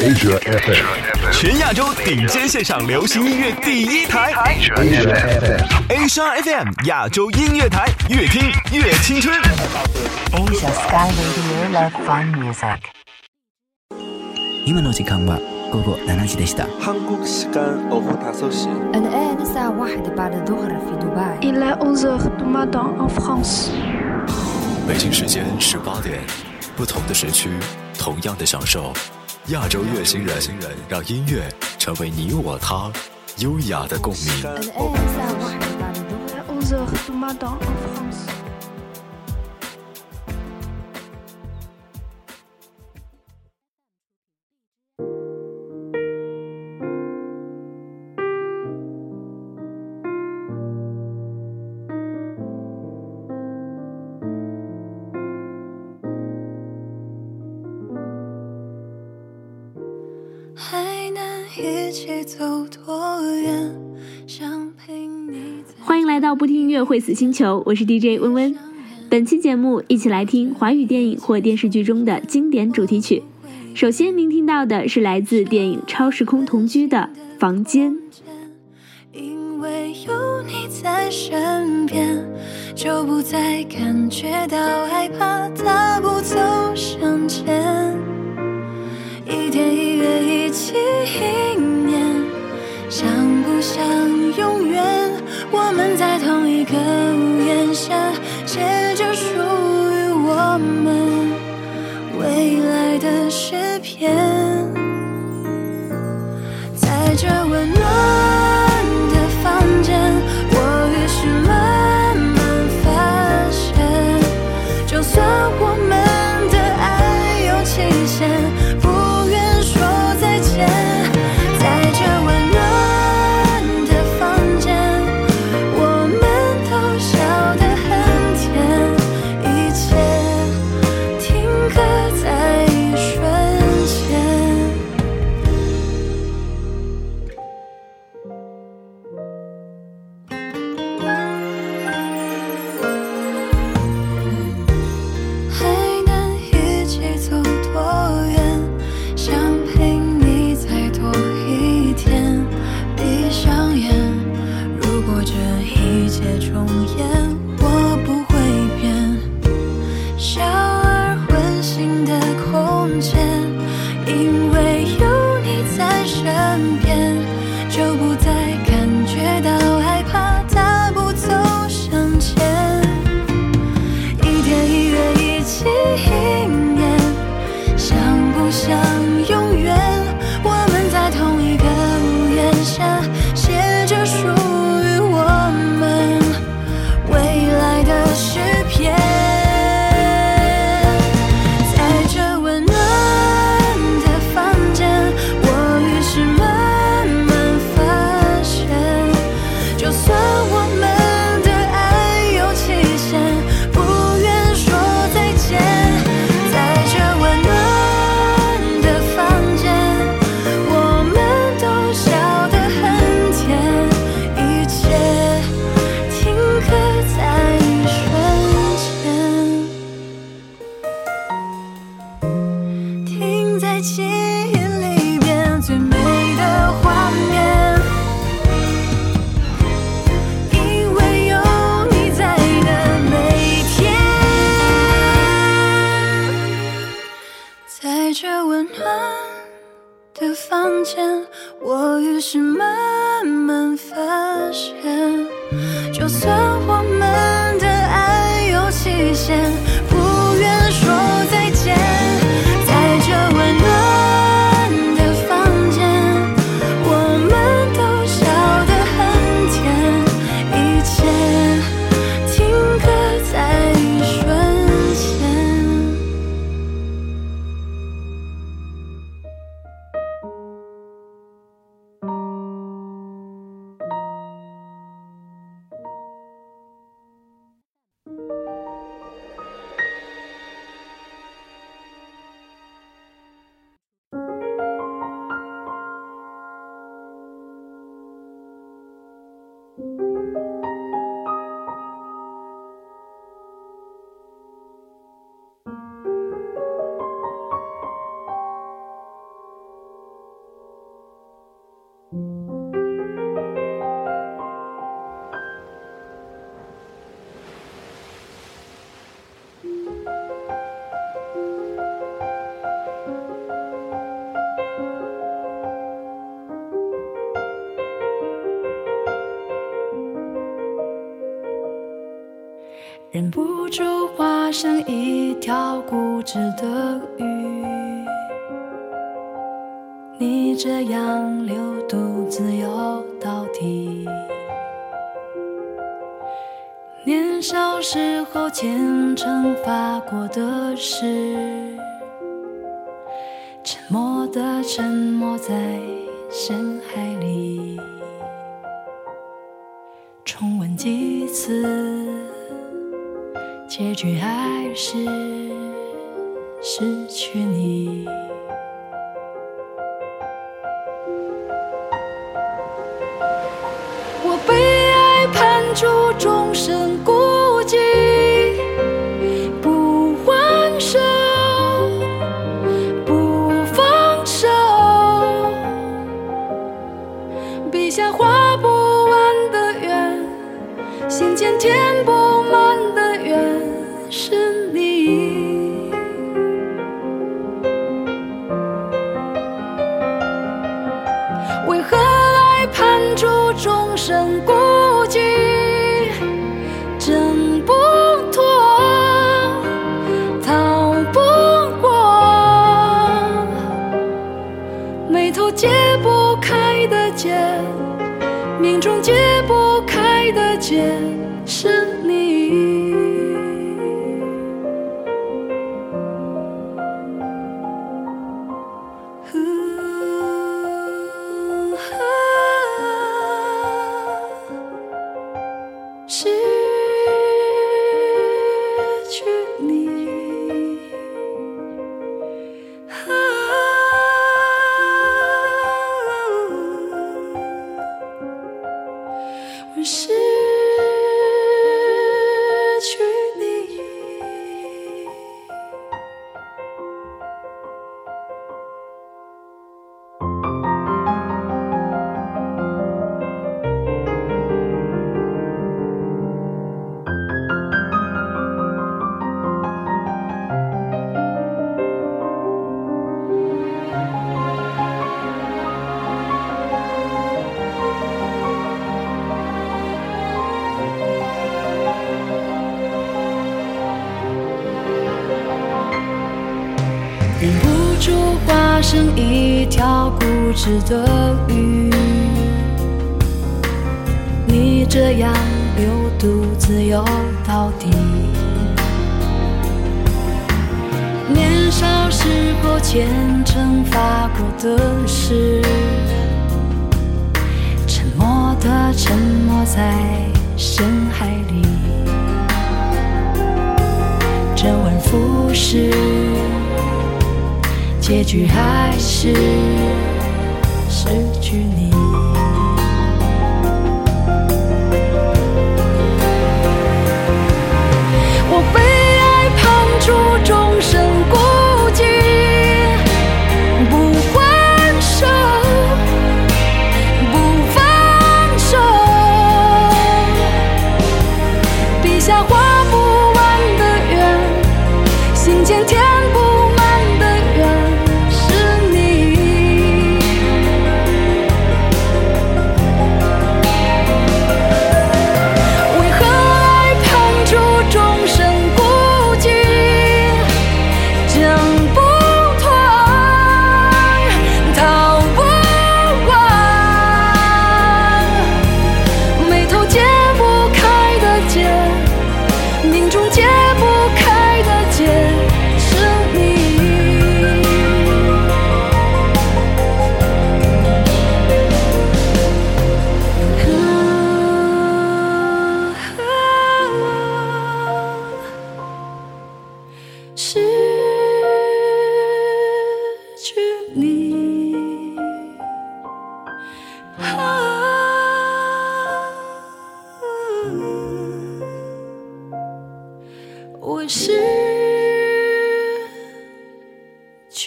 Asia FM，全亚洲顶尖线上流行音乐第一台。Asia FM，亚洲音乐台，越听越青春。Asia Sky Radio Love Fun Music。今晚上是干嘛？哥哥，七点 Asia 北京时间18点，不同的时区，同样的享受。亚洲乐星人，让音乐成为你我他优雅的共鸣。还能一起走多远？想陪你在欢迎来到不听音乐会死星球，我是 DJ 温温。本期节目一起来听华语电影或电视剧中的经典主题曲。首先，您听到的是来自电影《超时空同居》的《房间》。因为有你在身边，就不再感觉到害怕，大步走向前。一月一起一年，像不像永远？我们在同一个屋檐下，写着属于我们未来的诗篇。温暖的房间，我于是慢慢发现，就算我们的爱有期限，住化身一条固执的鱼。逆着洋流独自游到底。年少时候虔诚发过的誓，众生共忍不住化身一条固执的鱼，你这样流独自游到底。年少时候虔诚发过的誓，沉默的沉没在深海里，周而复始。结局还是失去你。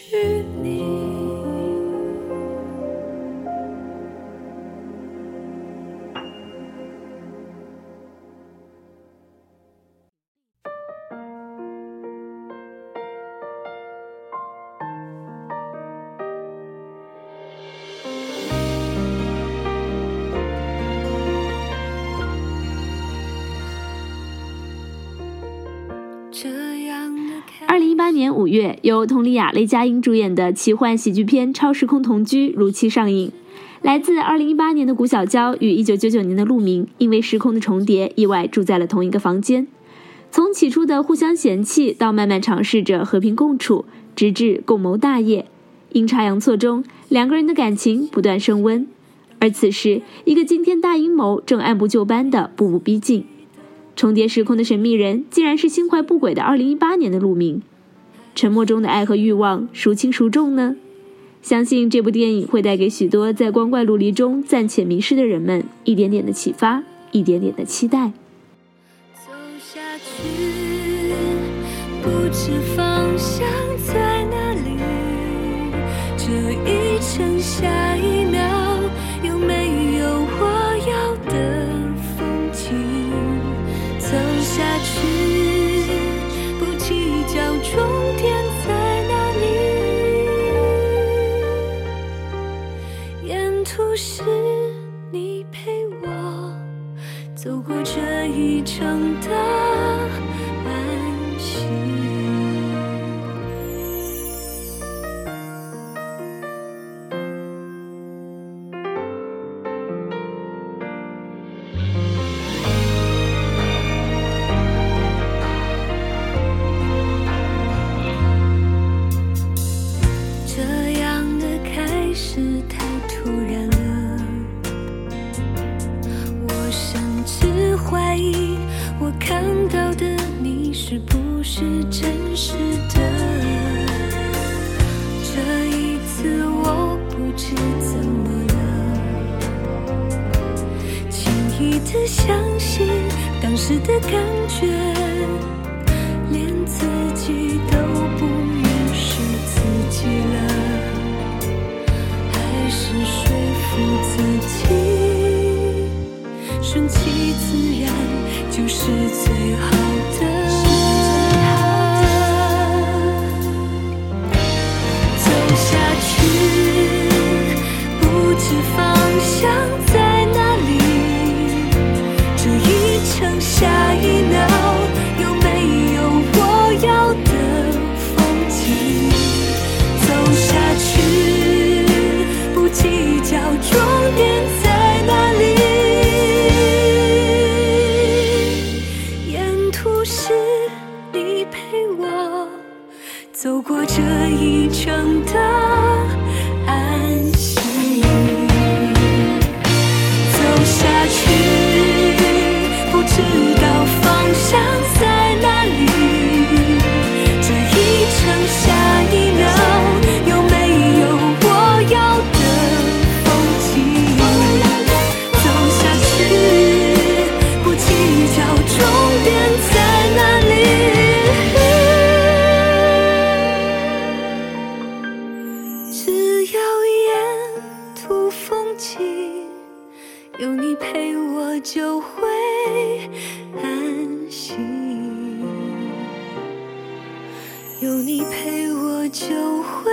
you. 月，由佟丽娅、雷佳音主演的奇幻喜剧片《超时空同居》如期上映。来自2018年的谷小娇与1999年的陆明，因为时空的重叠，意外住在了同一个房间。从起初的互相嫌弃，到慢慢尝试着和平共处，直至共谋大业。阴差阳错中，两个人的感情不断升温。而此时，一个惊天大阴谋正按部就班的步步逼近。重叠时空的神秘人，竟然是心怀不轨的2018年的陆明。沉默中的爱和欲望，孰轻孰重呢？相信这部电影会带给许多在光怪陆离中暂且迷失的人们一点点的启发，一点点的期待。走下去，不知方向在哪里。这一程，下一不是你陪我走过这一程的有你陪我，就会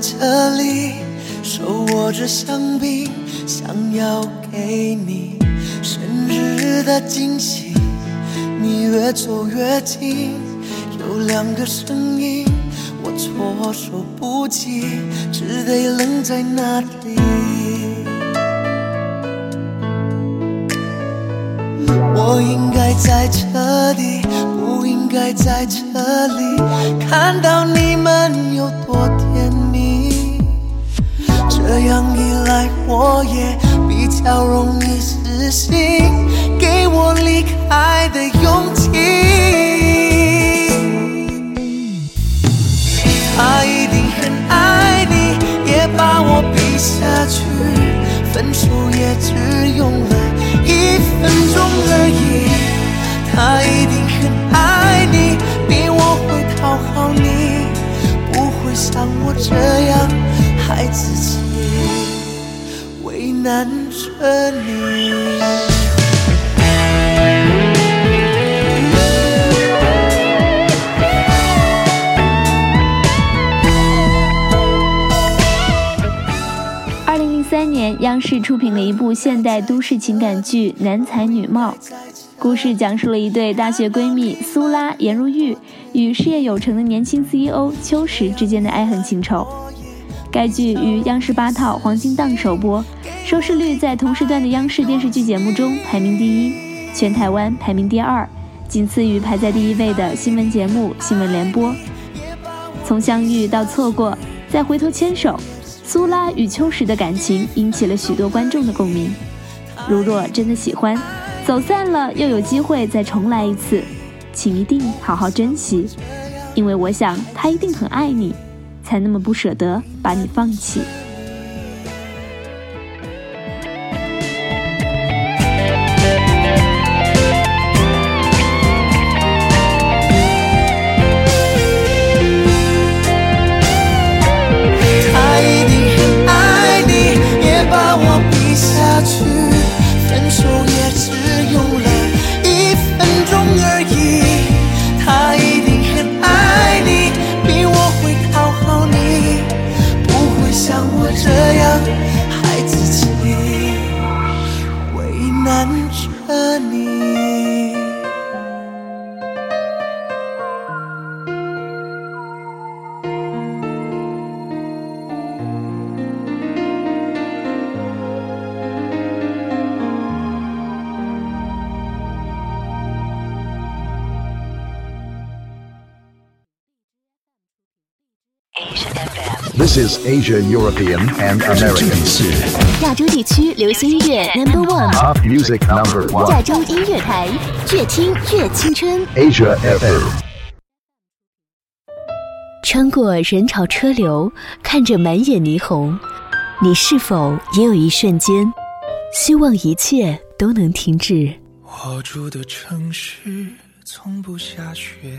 这里，手握着香槟，想要给你生日的惊喜。你越走越近，有两个声音，我措手不及，只得愣在那里。我应该在这里，不应该在这里，看到你们有多。这样一来我也比较容易死心给我离开的勇气他一定很爱你也把我比下去分手也只用了一分钟而已他一定很爱你比我会讨好你不会像我这样孩子气。难着你。二零零三年，央视出品了一部现代都市情感剧《男才女貌》，故事讲述了一对大学闺蜜苏拉、颜如玉与事业有成的年轻 CEO 秋实之间的爱恨情仇。该剧于央视八套黄金档首播，收视率在同时段的央视电视剧节目中排名第一，全台湾排名第二，仅次于排在第一位的新闻节目《新闻联播》。从相遇到错过，再回头牵手。苏拉与秋实的感情引起了许多观众的共鸣。如若真的喜欢，走散了又有机会再重来一次，请一定好好珍惜，因为我想他一定很爱你，才那么不舍得把你放弃。Is Asia, European, and American. 亚洲地区流行音乐 Number music number 亚 one. 洲音乐台，越听越青春。Asia FM. 穿过人潮车流，看着满眼霓虹，你是否也有一瞬间，希望一切都能停止？我住的城市从不下雪。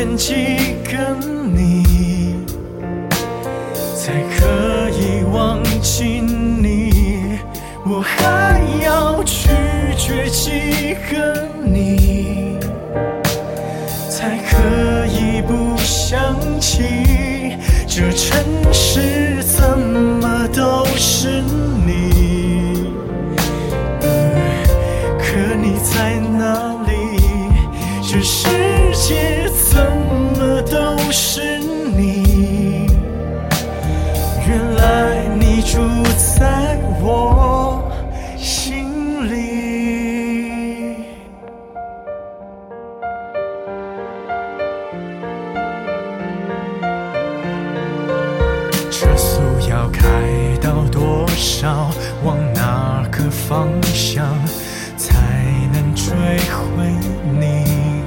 遇见几个你，才可以忘记你？我还要拒绝几个你，才可以不想起这城市住在我心里。车速要开到多少？往哪个方向才能追回你？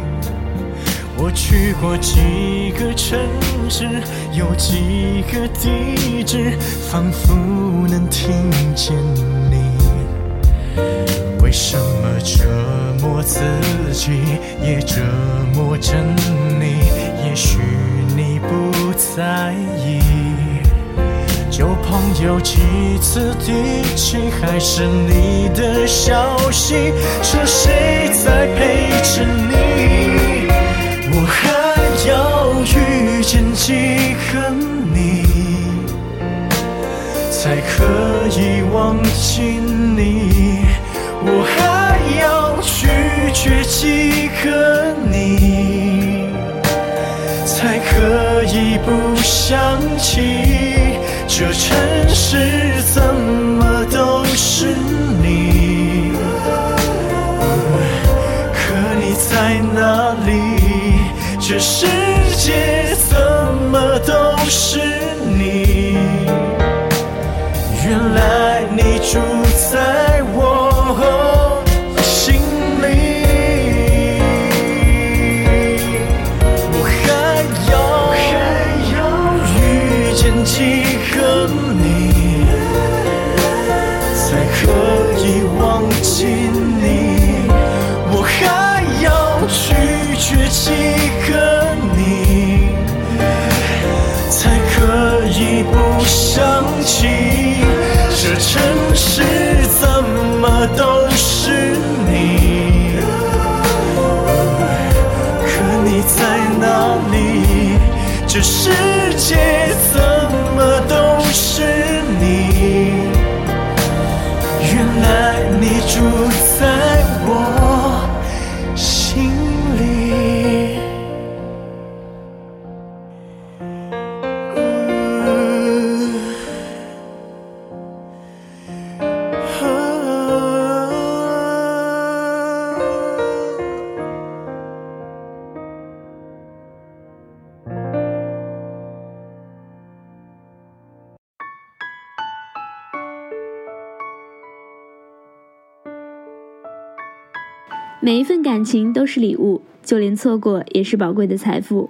我去过几个城市，有几个地址，仿佛能听见你。为什么折磨自己，也折磨着你？也许你不在意。旧朋友几次提起，还是你的消息，说谁在陪着你？我还要遇记恨你，才可以忘记你？我还要拒绝几个你，才可以不想起？这城市是每一份感情都是礼物，就连错过也是宝贵的财富。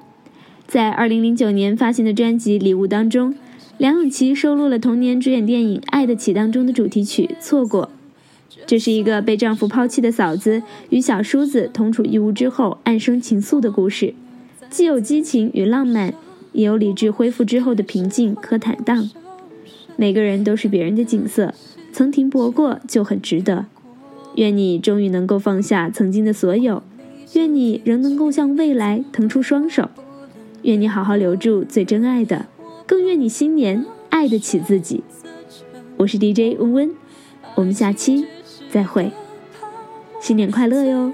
在2009年发行的专辑《礼物》当中，梁咏琪收录了童年主演电影《爱的起》当中的主题曲《错过》。这是一个被丈夫抛弃的嫂子与小叔子同处一屋之后暗生情愫的故事，既有激情与浪漫，也有理智恢复之后的平静和坦荡。每个人都是别人的景色，曾停泊过就很值得。愿你终于能够放下曾经的所有，愿你仍能够向未来腾出双手，愿你好好留住最真爱的，更愿你新年爱得起自己。我是 DJ 温温，我们下期再会，新年快乐哟！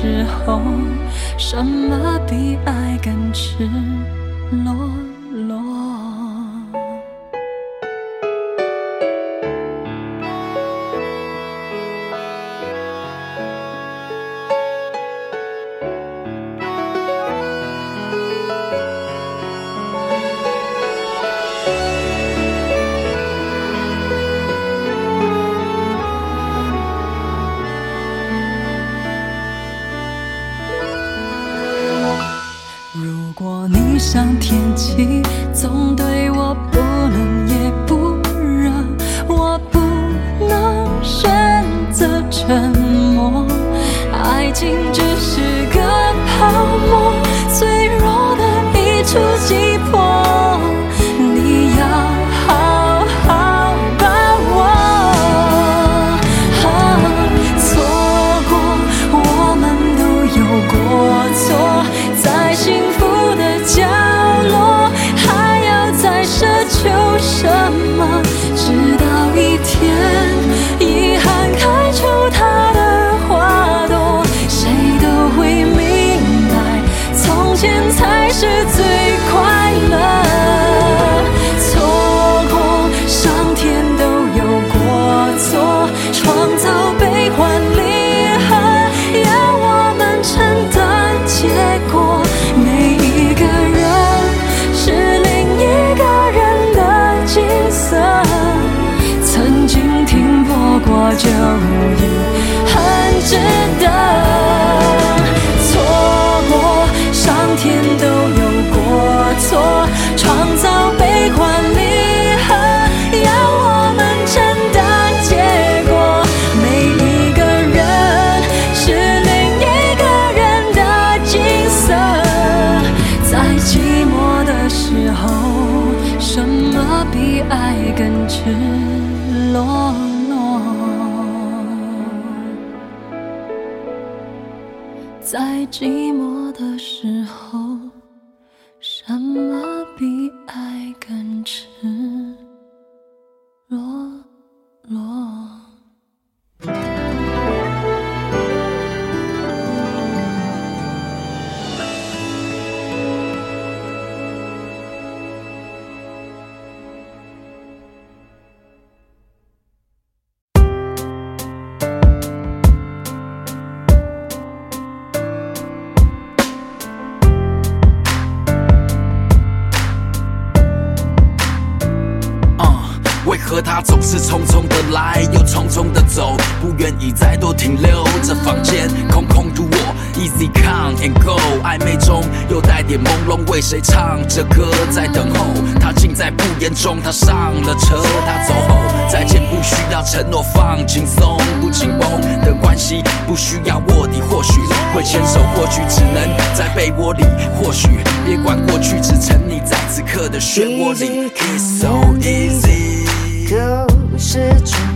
时候，什么比爱更赤上天气总都这歌在等候，他竟在不言中。他上了车，他走后，再见。不需要承诺，放轻松，不紧绷的关系，不需要卧底，或许会牵手，或许只能在被窝里。或许别管过去，只沉溺在此刻的漩涡里。It's so easy，go 失去。